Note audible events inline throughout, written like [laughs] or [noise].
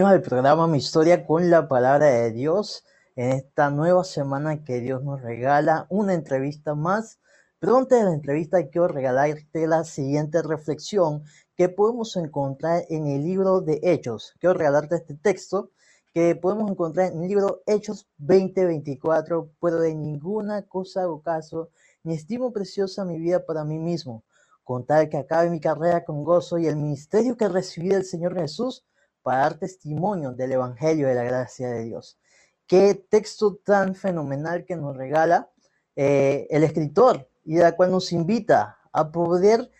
Bienvenidos al programa Mi Historia con la Palabra de Dios. En esta nueva semana que Dios nos regala una entrevista más. Pero antes de la entrevista quiero regalarte la siguiente reflexión que podemos encontrar en el libro de Hechos. Quiero regalarte este texto que podemos encontrar en el libro Hechos 2024. Pero de ninguna cosa hago caso, ni estimo preciosa mi vida para mí mismo, con tal que acabe mi carrera con gozo y el ministerio que recibí del Señor Jesús para dar testimonio del Evangelio de la gracia de Dios. Qué texto tan fenomenal que nos regala eh, el escritor y de la cual nos invita a poder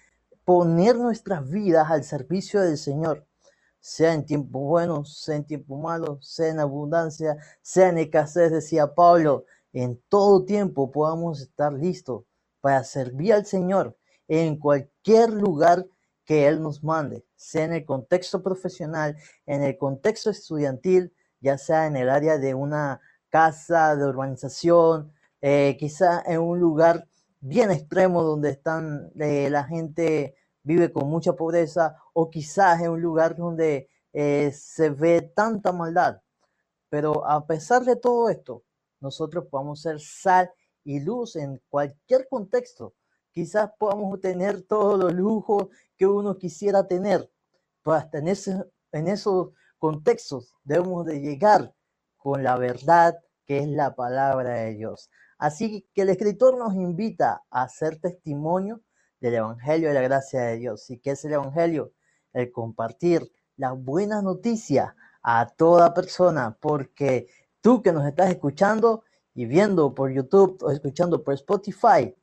poner nuestras vidas al servicio del Señor, sea en tiempos buenos, sea en tiempos malos, sea en abundancia, sea en escasez, decía Pablo, en todo tiempo podamos estar listos para servir al Señor en cualquier lugar que Él nos mande, sea en el contexto profesional, en el contexto estudiantil, ya sea en el área de una casa de urbanización, eh, quizá en un lugar bien extremo donde eh, la gente vive con mucha pobreza o quizás en un lugar donde eh, se ve tanta maldad. Pero a pesar de todo esto, nosotros podemos ser sal y luz en cualquier contexto. Quizás podamos tener todos los lujos que uno quisiera tener. Pero hasta en, en esos contextos debemos de llegar con la verdad que es la palabra de Dios. Así que el escritor nos invita a hacer testimonio del Evangelio de la gracia de Dios. ¿Y qué es el Evangelio? El compartir la buena noticia a toda persona, porque tú que nos estás escuchando y viendo por YouTube o escuchando por Spotify,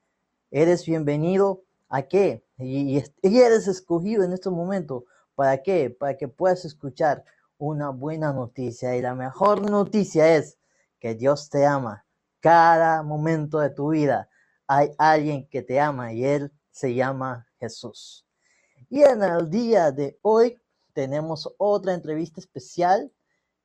eres bienvenido a qué? Y, eres escogido en este momento. ¿Para qué? Para que puedas escuchar una buena noticia. Y la mejor noticia es que Dios te ama. Cada momento de tu vida hay alguien que te ama y Él se llama Jesús. Y en el día de hoy tenemos otra entrevista especial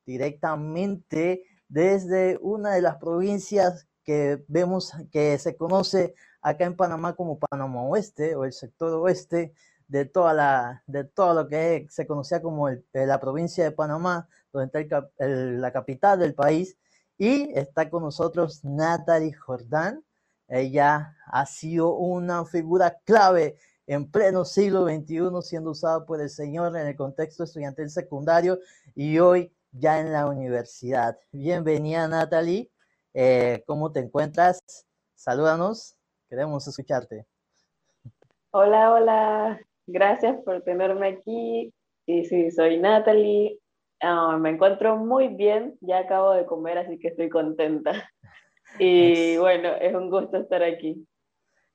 directamente desde una de las provincias que vemos que se conoce acá en Panamá como Panamá Oeste o el sector oeste de toda la de todo lo que se conocía como la provincia de Panamá, donde está la capital del país y está con nosotros Natalie Jordán. Ella ha sido una figura clave en pleno siglo XXI, siendo usada por el Señor en el contexto estudiantil secundario y hoy ya en la universidad. Bienvenida Natalie, eh, ¿cómo te encuentras? Salúdanos. Queremos escucharte. Hola, hola. Gracias por tenerme aquí. Y sí, soy Natalie. Ah, me encuentro muy bien. Ya acabo de comer, así que estoy contenta. Y bueno, es un gusto estar aquí.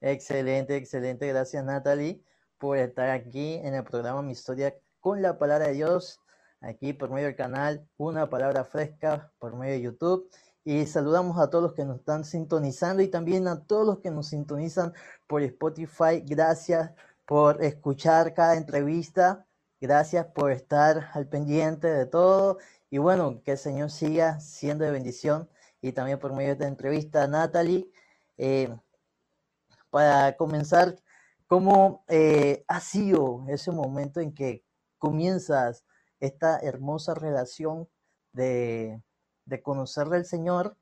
Excelente, excelente. Gracias, Natalie, por estar aquí en el programa Mi Historia con la Palabra de Dios, aquí por medio del canal Una Palabra Fresca, por medio de YouTube. Y saludamos a todos los que nos están sintonizando y también a todos los que nos sintonizan por Spotify. Gracias por escuchar cada entrevista. Gracias por estar al pendiente de todo. Y bueno, que el Señor siga siendo de bendición. Y también por medio de esta entrevista, Natalie. Eh, para comenzar, ¿cómo eh, ha sido ese momento en que comienzas esta hermosa relación de de conocerle al Señor,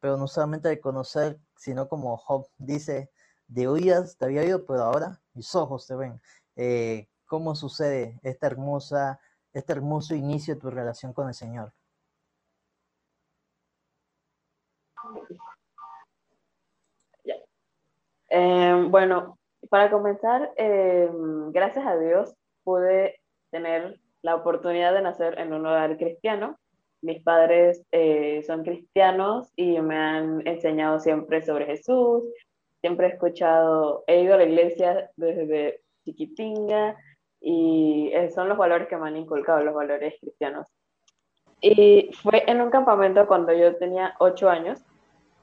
pero no solamente de conocer, sino como Job dice, de oídas te había oído, pero ahora mis ojos te ven. Eh, ¿Cómo sucede esta hermosa, este hermoso inicio de tu relación con el Señor? Em, bueno, para comenzar, em, gracias a Dios pude tener la oportunidad de nacer en un hogar cristiano mis padres eh, son cristianos y me han enseñado siempre sobre Jesús. Siempre he escuchado, he ido a la iglesia desde chiquitinga y eh, son los valores que me han inculcado, los valores cristianos. Y fue en un campamento cuando yo tenía ocho años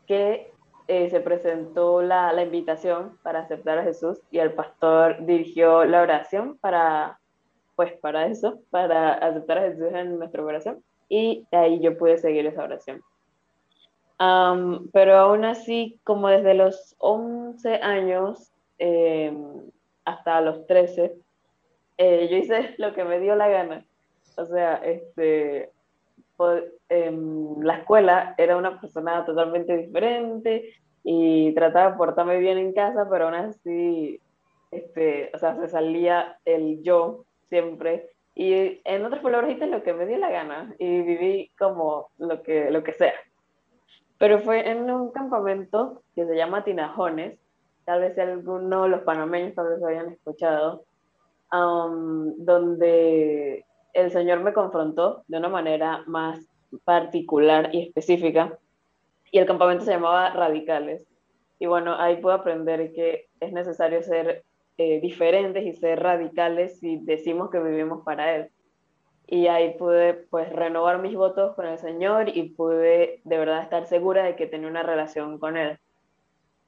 que eh, se presentó la, la, invitación para aceptar a Jesús y el pastor dirigió la oración para, pues para eso, para aceptar a Jesús en nuestra oración y ahí yo pude seguir esa oración. pero aún así, como desde los 11 años em, hasta los 13, eh, yo hice [laughs] lo que me dio la gana. O sea, este, en la escuela era una persona totalmente diferente y trataba de portarme bien en casa, pero aún así, este, o sea, se salía el yo siempre. Y en otras palabras, lo que me dio la gana y viví como lo que, lo que sea. Pero fue en un campamento que se llama Tinajones, tal vez algunos de los panameños tal vez lo hayan escuchado, donde el Señor me confrontó de una manera más particular y específica, y el campamento se llamaba Radicales. Y bueno, ahí pude aprender que es necesario ser eh, diferentes y ser radicales si decimos que vivimos para Él. Y ahí pude pues renovar mis votos con el Señor y pude de verdad estar segura de que tenía una relación con Él.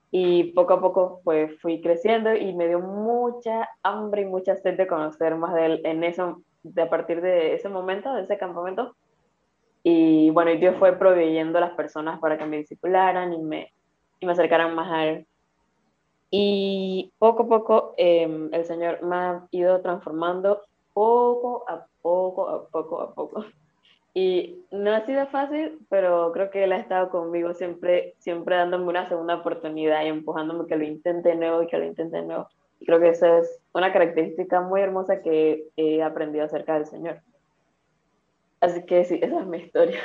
Y poco a poco pues fui creciendo y me dio mucha hambre y mucha sed de conocer más de Él en eso, de a partir de ese momento, de ese campamento. Y bueno, y Dios fue proveyendo a las personas para que me discipularan y me, y me acercaran más a Él. Y poco a poco em, el Señor me ha ido transformando poco a poco, a poco a poco. [laughs] Y no ha sido fácil, pero creo que Él ha estado conmigo siempre, siempre dándome una segunda oportunidad y empujándome que lo intente de nuevo y que lo intente de nuevo. Y creo que esa es una característica muy hermosa que he aprendido acerca del Señor. Así que sí, esa es mi historia.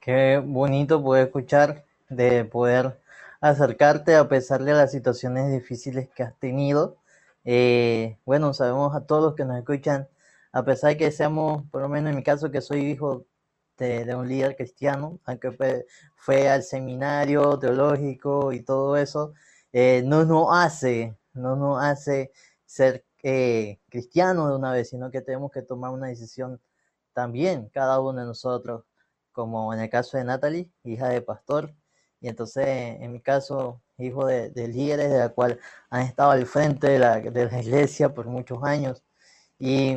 Qué bonito poder escuchar, de poder acercarte a pesar de las situaciones difíciles que has tenido. Eh, bueno, sabemos a todos los que nos escuchan, a pesar de que seamos, por lo menos en mi caso, que soy hijo de, un líder cristiano, aunque fue, al seminario teológico y todo eso, eh, no nos hace, no nos hace ser eh, cristianos de una vez, sino que tenemos que tomar una decisión también, cada uno de nosotros, como en el caso de Natalie, hija de pastor, y entonces, en mi caso, hijo de, líderes de la cual han estado al frente de la, iglesia por muchos años. Y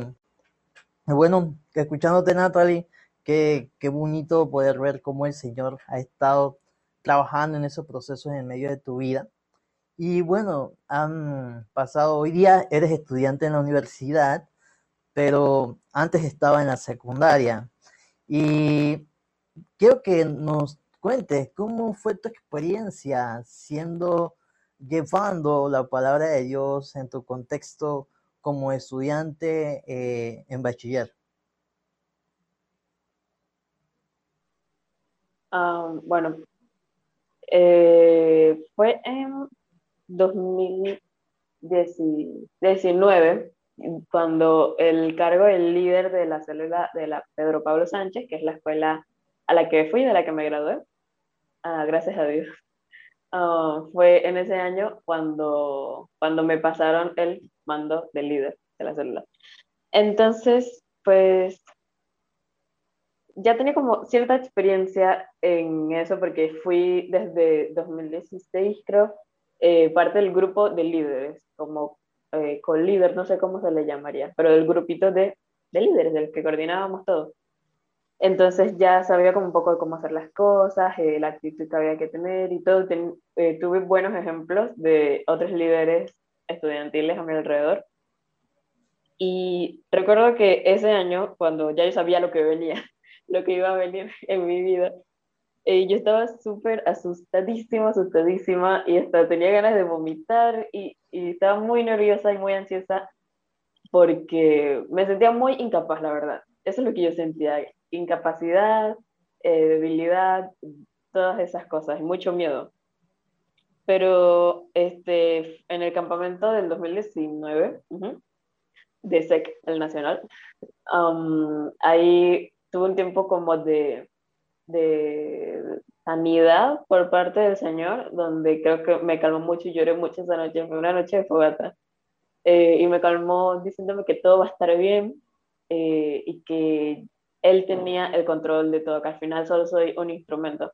bueno, escuchándote, Natalie, qué, qué bonito poder ver cómo el Señor ha estado trabajando en esos procesos en medio de tu vida. Y bueno, han pasado, hoy día eres estudiante en la universidad, pero antes estaba en la secundaria. Y quiero que nos cuentes cómo fue tu experiencia siendo, llevando la palabra de Dios en tu contexto como estudiante eh, en bachiller. Ah, bueno, eh, fue en 2019 cuando el cargo del líder de la célula de la Pedro Pablo Sánchez, que es la escuela a la que fui, de la que me gradué, Ah, gracias a Dios. Ah, fue en ese año cuando, cuando me pasaron el mando de líder de la célula. Entonces, pues ya tenía como cierta experiencia en eso porque fui desde 2016, creo, eh, parte del grupo de líderes, como eh, con líder, no sé cómo se le llamaría, pero del grupito de, de líderes, del que coordinábamos todos. Entonces ya sabía como un poco de cómo hacer las cosas, eh, la actitud que había que tener y todo. Eh, tuve buenos ejemplos de otros líderes estudiantiles a mi alrededor. Y recuerdo que ese año, cuando ya yo sabía lo que venía, [laughs] lo que iba a venir en mi vida, eh, yo estaba súper asustadísima, asustadísima y hasta tenía ganas de vomitar y, y estaba muy nerviosa y muy ansiosa porque me sentía muy incapaz, la verdad. Eso es lo que yo sentía incapacidad, eh, debilidad, todas esas cosas, y mucho miedo. Pero este, en el campamento del 2019, de SEC, el nacional, um, ahí tuve un tiempo como de, de sanidad por parte del Señor, donde creo que me calmó mucho y lloré mucho esa noche, fue una noche de fogata. Eh, y me calmó diciéndome que todo va a estar bien eh, y que él tenía el control de todo, que al final solo soy un instrumento.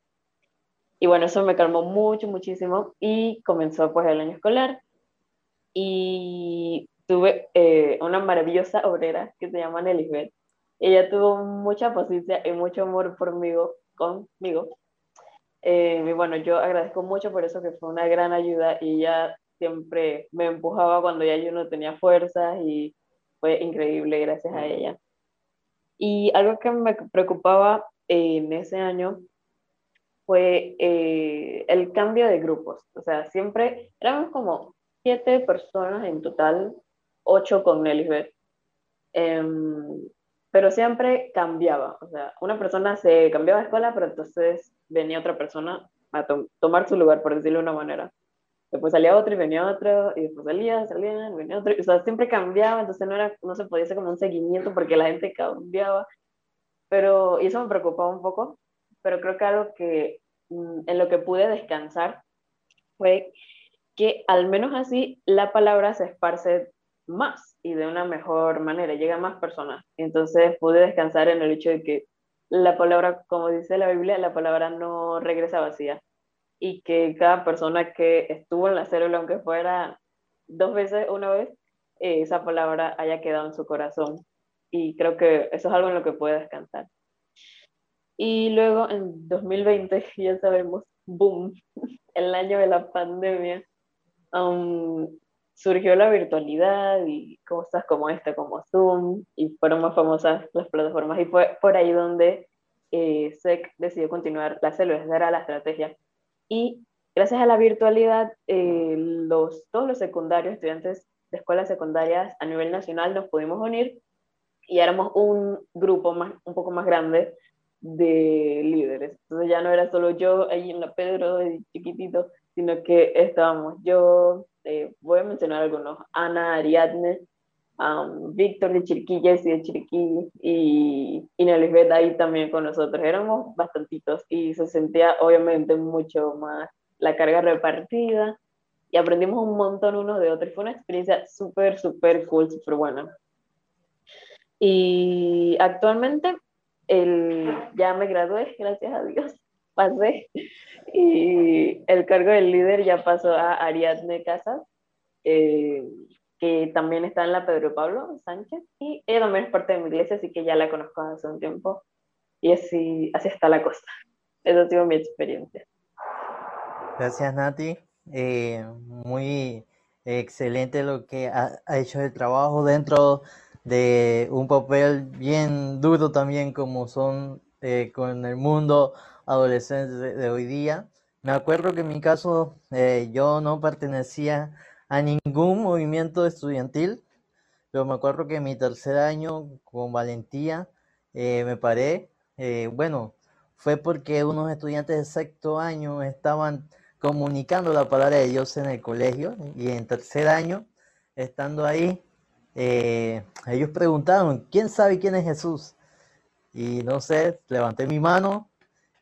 Y bueno, eso me calmó mucho, muchísimo y comenzó pues el año escolar y tuve eh, una maravillosa obrera que se llama Nelly Ella tuvo mucha paciencia y mucho amor por conmigo. Eh, y bueno, yo agradezco mucho por eso que fue una gran ayuda y ella siempre me empujaba cuando ya yo no tenía fuerzas y fue increíble gracias a ella. Y algo que me preocupaba en ese año fue eh, el cambio de grupos. O sea, siempre éramos como siete personas en total, ocho con Nelisbeth. Em, pero siempre cambiaba. O sea, una persona se cambiaba de escuela, pero entonces venía otra persona a tomar su lugar, por decirlo de una manera. Después salía otro y venía otro, y después salía, salía, venía otro. O sea, siempre cambiaba, entonces no, era, no se podía hacer como un seguimiento porque la gente cambiaba. Pero, y eso me preocupaba un poco, pero creo que algo que mm, en lo que pude descansar fue que al menos así la palabra se esparce más y de una mejor manera, llega a más personas. Entonces pude descansar en el hecho de que la palabra, como dice la Biblia, la palabra no regresa vacía y que cada persona que estuvo en la célula, aunque fuera dos veces, una vez, eh, esa palabra haya quedado en su corazón. Y creo que eso es algo en lo que puede descansar. Y luego en 2020, [laughs] ya sabemos, boom, [laughs] el año de la pandemia, um, surgió la virtualidad y cosas como esta, como Zoom, y fueron más famosas las plataformas. Y fue por ahí donde eh, SEC decidió continuar la célula, esa era la estrategia. Y gracias a la virtualidad, eh, los, todos los secundarios, estudiantes de escuelas secundarias a nivel nacional, nos pudimos unir y éramos un grupo más, un poco más grande de líderes. Entonces ya no era solo yo ahí en la Pedro, chiquitito, sino que estábamos yo, eh, voy a mencionar algunos, Ana, Ariadne, Víctor de Chiriquí, Jessy de Chiriquí y, y Nelisbeth ahí también con nosotros. Éramos bastantitos y se sentía obviamente mucho más la carga repartida y aprendimos un montón unos de otros. Fue una experiencia súper, súper cool, súper buena. Y actualmente el, ya me gradué, gracias a Dios, [laughs] pasé. Y el cargo del líder ya pasó a Ariadne Casas. Eh, que también está en la Pedro Pablo Sánchez, y ella también es parte de mi iglesia, así que ya la conozco hace un tiempo, y así, así está la cosa. Esa ha mi experiencia. Gracias, Nati. Eh, muy excelente lo que ha, hecho el trabajo dentro de un papel bien duro también como son eh, con el mundo adolescente de, hoy día. Me acuerdo que en mi caso eh, yo no pertenecía a ningún movimiento estudiantil, pero me acuerdo que en mi tercer año con valentía eh, me paré. Eh, bueno, fue porque unos estudiantes de sexto año estaban comunicando la palabra de Dios en el colegio y en tercer año, estando ahí, eh, ellos preguntaron, ¿quién sabe quién es Jesús? Y no sé, levanté mi mano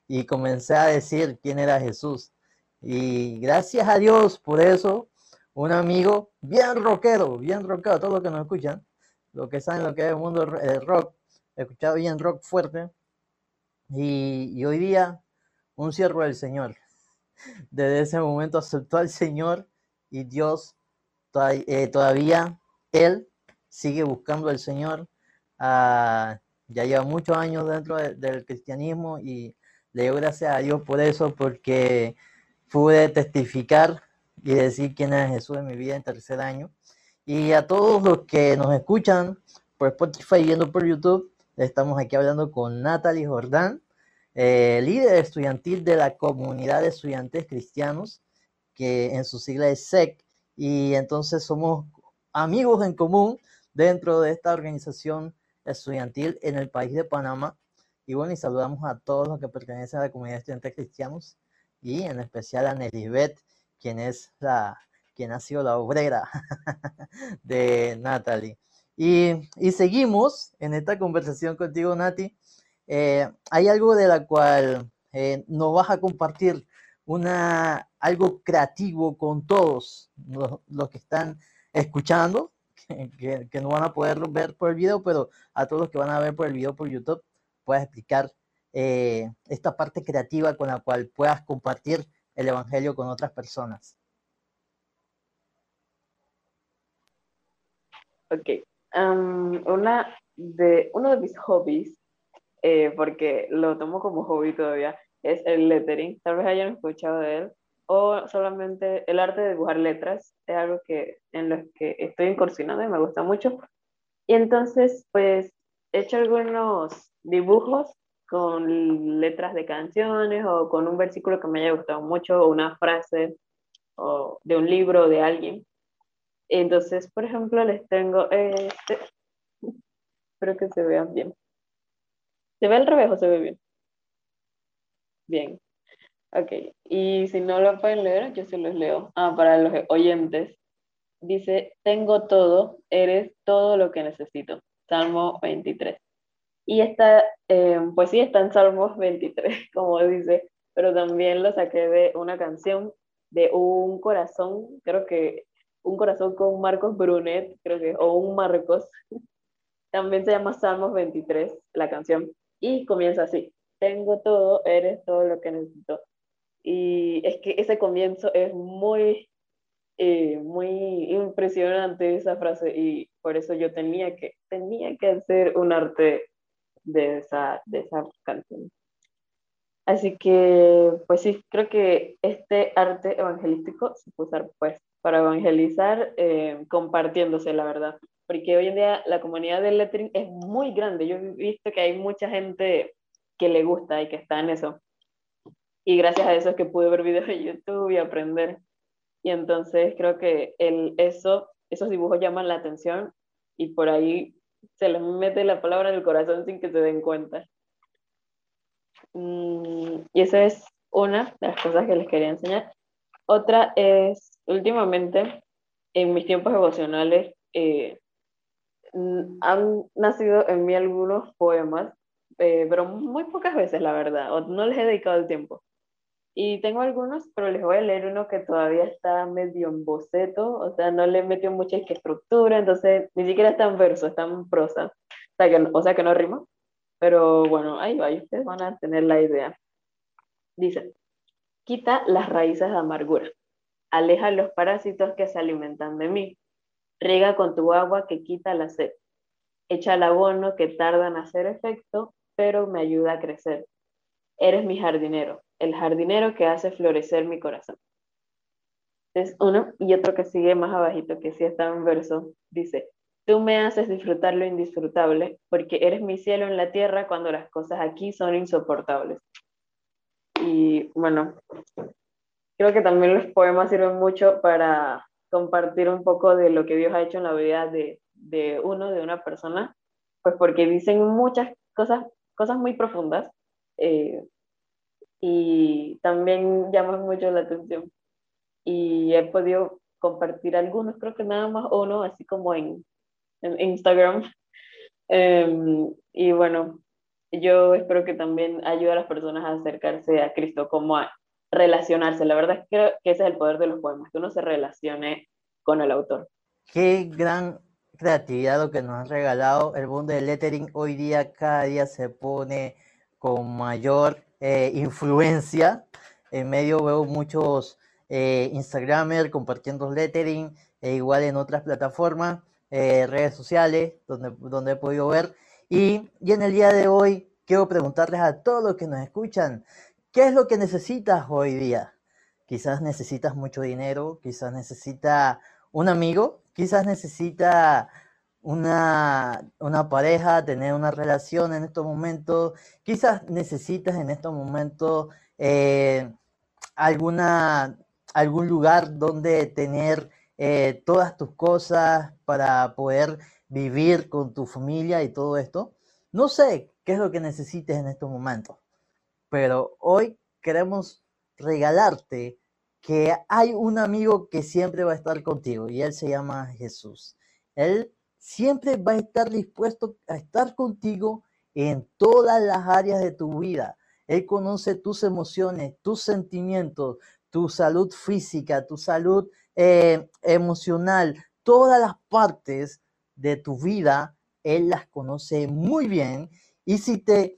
y comencé a decir quién era Jesús. Y gracias a Dios por eso, un amigo bien rockero, bien rockero, todos los que nos escuchan, lo que saben lo que es el mundo del rock, he escuchado bien rock fuerte, y, hoy día un siervo del Señor. [laughs] Desde ese momento aceptó al Señor y Dios eh, todavía, Él sigue buscando al Señor. Ah, ya lleva muchos años dentro del cristianismo y le doy gracias a Dios por eso, porque pude testificar y decir quién es Jesús en mi vida en tercer año. Y a todos los que nos escuchan por Spotify viendo por YouTube, estamos aquí hablando con Natalie Jordán, eh, líder estudiantil de la comunidad de estudiantes cristianos, que en su sigla es SEC, y entonces somos amigos en común dentro de esta organización estudiantil en el país de Panamá. Y bueno, y saludamos a todos los que pertenecen a la comunidad de estudiantes cristianos y en especial a Nelibet, quien es la, quien ha sido la obrera [laughs] de Natalie. Y, y, seguimos en esta conversación contigo, Nati. Eh, hay algo de la cual eh, nos vas a compartir una, algo creativo con todos los, que están escuchando, que, que, no van a poder ver por el video, pero a todos los que van a ver por el video por YouTube, puedas explicar eh, esta parte creativa con la cual puedas compartir el Evangelio con otras personas. Ok. una de, uno de mis hobbies, eh, porque lo tomo como hobby todavía, es el lettering. Tal vez hayan escuchado de él. O solamente el arte de dibujar letras. Es algo que, en lo que estoy incursionando y me gusta mucho. Y entonces, pues, hecho algunos dibujos con letras de canciones o con un versículo que me haya gustado mucho o una frase o de un libro de alguien. Entonces, por ejemplo, les tengo este. [laughs] Espero que se vean bien. ¿Se ve al revés o se ve bien? Bien. Ok. Y si no lo pueden leer, yo se los leo. Ah, para los oyentes. Dice, tengo todo, eres todo lo que necesito. Salmo 23. Y esta eh, sí, está en Salmos 23, [laughs] como dice, pero también lo saqué de una canción de un corazón, creo que un corazón con Marcos Brunet, creo que, o un Marcos. [laughs] También se llama Salmos 23, la canción, y comienza así, tengo todo, eres todo lo que necesito. Y es que ese comienzo es muy, eh, muy impresionante esa frase y por eso yo tenía que, tenía que hacer un arte de esa, de esa canción. Así que, pues sí, creo que este arte evangelístico se puede usar pues para evangelizar eh, compartiéndose, la verdad. Porque hoy en día la comunidad del lettering es muy grande. Yo he visto que hay mucha gente que le gusta y que está en eso. Y gracias a eso es que pude ver videos de YouTube y aprender. Y entonces creo que el, eso, esos dibujos llaman la atención y por ahí se les mete la palabra en el corazón sin que se den cuenta. Mm, y esa es una de las cosas que les quería enseñar. Otra es, últimamente, en mis tiempos devocionales, eh, han nacido en mí algunos poemas, eh, pero muy pocas veces, la verdad, o no les he dedicado el tiempo. Y tengo algunos, pero les voy a leer uno que todavía está medio en boceto, o sea, no le metió mucha estructura, entonces ni siquiera está en verso, está en prosa, o sea que, o sea que no rima, pero bueno, ahí va, y ustedes van a tener la idea. Dice, quita las raíces de amargura, aleja los parásitos que se alimentan de mí, riega con tu agua que quita la sed, echa el abono que tarda en hacer efecto, pero me ayuda a crecer. Eres mi jardinero, el jardinero que hace florecer mi corazón. Es uno y otro que sigue más abajito, que sí está en verso, dice, tú me haces disfrutar lo indisfrutable, porque eres mi cielo en la tierra cuando las cosas aquí son insoportables. Y bueno, creo que también los poemas sirven mucho para compartir un poco de lo que Dios ha hecho en la vida de, de uno, de una persona, pues porque dicen muchas cosas, cosas muy profundas. Eh, y también llama mucho la atención. Y he podido compartir algunos, creo que nada más uno, así como en, en Instagram. [laughs] Em, y bueno, yo espero que también ayude a las personas a acercarse a Cristo, como a relacionarse. La verdad es que, que ese es el poder de los poemas, que uno se relacione con el autor. Qué gran creatividad lo que nos han regalado. El mundo del lettering hoy día cada día se pone con mayor eh, influencia. En medio veo muchos eh, Instagramers compartiendo lettering, e igual en otras plataformas, eh, redes sociales, donde, donde he podido ver. Y, y en el día de hoy quiero preguntarles a todos los que nos escuchan, ¿qué es lo que necesitas hoy día? Quizás necesitas mucho dinero, quizás necesita un amigo, quizás necesita una, una pareja, tener una relación en estos momentos. Quizás necesitas en estos momentos eh, alguna, algún lugar donde tener eh, todas tus cosas para poder vivir con tu familia y todo esto. No sé qué es lo que necesites en estos momentos, pero hoy queremos regalarte que hay un amigo que siempre va a estar contigo y él se llama Jesús. Él siempre va a estar dispuesto a estar contigo en todas las áreas de tu vida. Él conoce tus emociones, tus sentimientos, tu salud física, tu salud eh, emocional, todas las partes de tu vida, Él las conoce muy bien. Y si te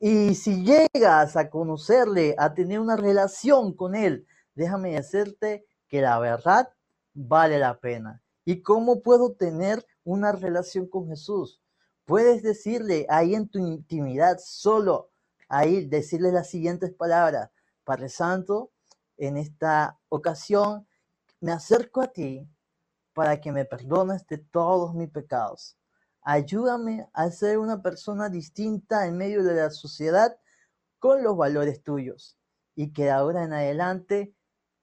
y si llegas a conocerle, a tener una relación con Él, déjame decirte que la verdad vale la pena. ¿Y cómo puedo tener una relación con Jesús. Puedes decirle ahí en tu intimidad, solo ahí, decirle las siguientes palabras. Padre Santo, en esta ocasión me acerco a ti para que me perdones de todos mis pecados. ayúdame a ser una persona distinta en medio de la sociedad con los valores tuyos y que ahora en adelante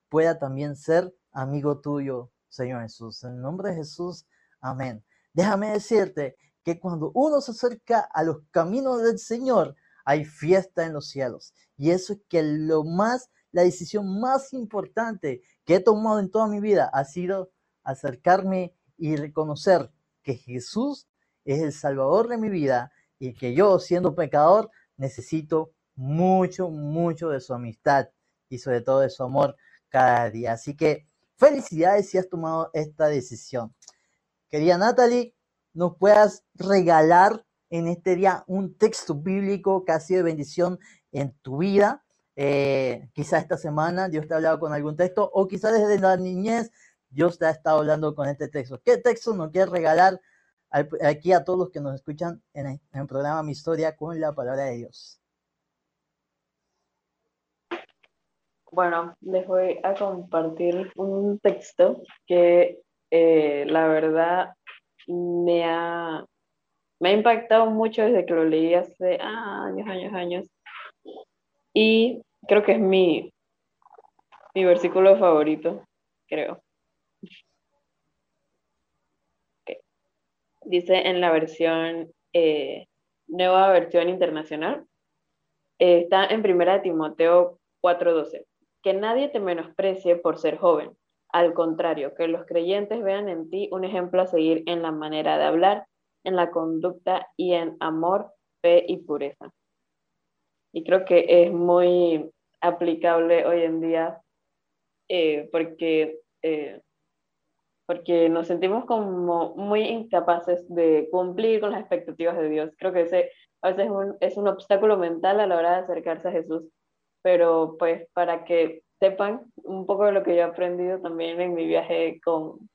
pueda también ser amigo tuyo, Señor Jesús. En nombre de Jesús, amén. Déjame decirte que cuando uno se acerca a los caminos del Señor, hay fiesta en los cielos. Y eso es que lo más, la decisión más importante que he tomado en toda mi vida ha sido acercarme y reconocer que Jesús es el Salvador de mi vida y que yo, siendo pecador, necesito mucho, mucho de su amistad y sobre todo de su amor cada día. Así que felicidades si has tomado esta decisión. Querida Natalie, nos puedas regalar en este día un texto bíblico que ha sido bendición en tu vida. Eh, quizás esta semana Dios te ha hablado con algún texto o quizás desde la niñez Dios te ha estado hablando con este texto. ¿Qué texto nos quieres regalar aquí a todos los que nos escuchan en el programa Mi Historia con la palabra de Dios? Bueno, les voy a compartir un texto que eh, la verdad me ha, me ha impactado mucho desde que lo leí hace años, años, años. Y creo que es mi, mi versículo favorito, creo. Dice en la versión, eh, nueva versión internacional, eh, está en primera Timoteo 4:12 que nadie te menosprecie por ser joven. Al contrario, que los creyentes vean en ti un ejemplo a seguir en la manera de hablar, en la conducta y en amor, fe y pureza. Y creo que es muy aplicable hoy en día eh, porque, eh, porque nos sentimos como muy incapaces de cumplir con las expectativas de Dios. Creo que ese a veces es un, es un obstáculo mental a la hora de acercarse a Jesús pero pues para que sepan un poco de lo que yo he aprendido también en mi viaje con,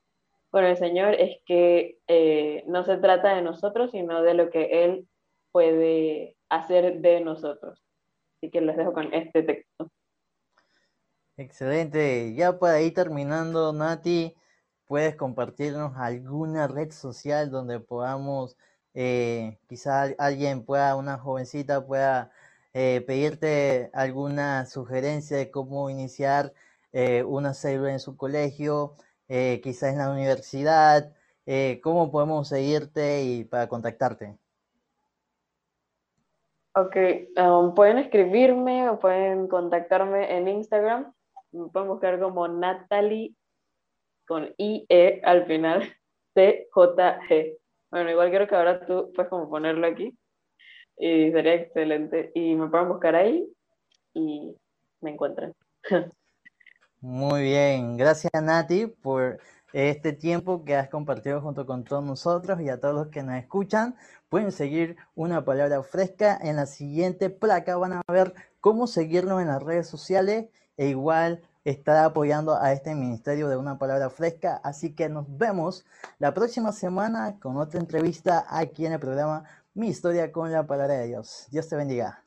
con el Señor, es que eh, no se trata de nosotros, sino de lo que Él puede hacer de nosotros. Así que les dejo con este texto. Excelente. Ya para ir terminando, Nati, puedes compartirnos alguna red social donde podamos, eh, quizá alguien pueda, una jovencita pueda eh, pedirte alguna sugerencia de cómo iniciar eh, una célula en su colegio, eh, quizás en la universidad, cómo podemos seguirte y para contactarte. Ok, um, pueden escribirme o pueden contactarme en Instagram. Me pueden buscar como Natalie con IE al final, [laughs] CJG. Bueno, igual quiero que ahora tú puedes como ponerlo aquí y sería excelente. Y me pueden buscar ahí y me encuentran. Muy bien, gracias Nati por este tiempo que has compartido junto con todos nosotros y a todos los que nos escuchan. Pueden seguir una palabra fresca en la siguiente placa. Van a ver cómo seguirnos en las redes sociales e igual estar apoyando a este ministerio de una palabra fresca. Así que nos vemos la próxima semana con otra entrevista aquí en el programa mi historia con la palabra de Dios. Dios te bendiga.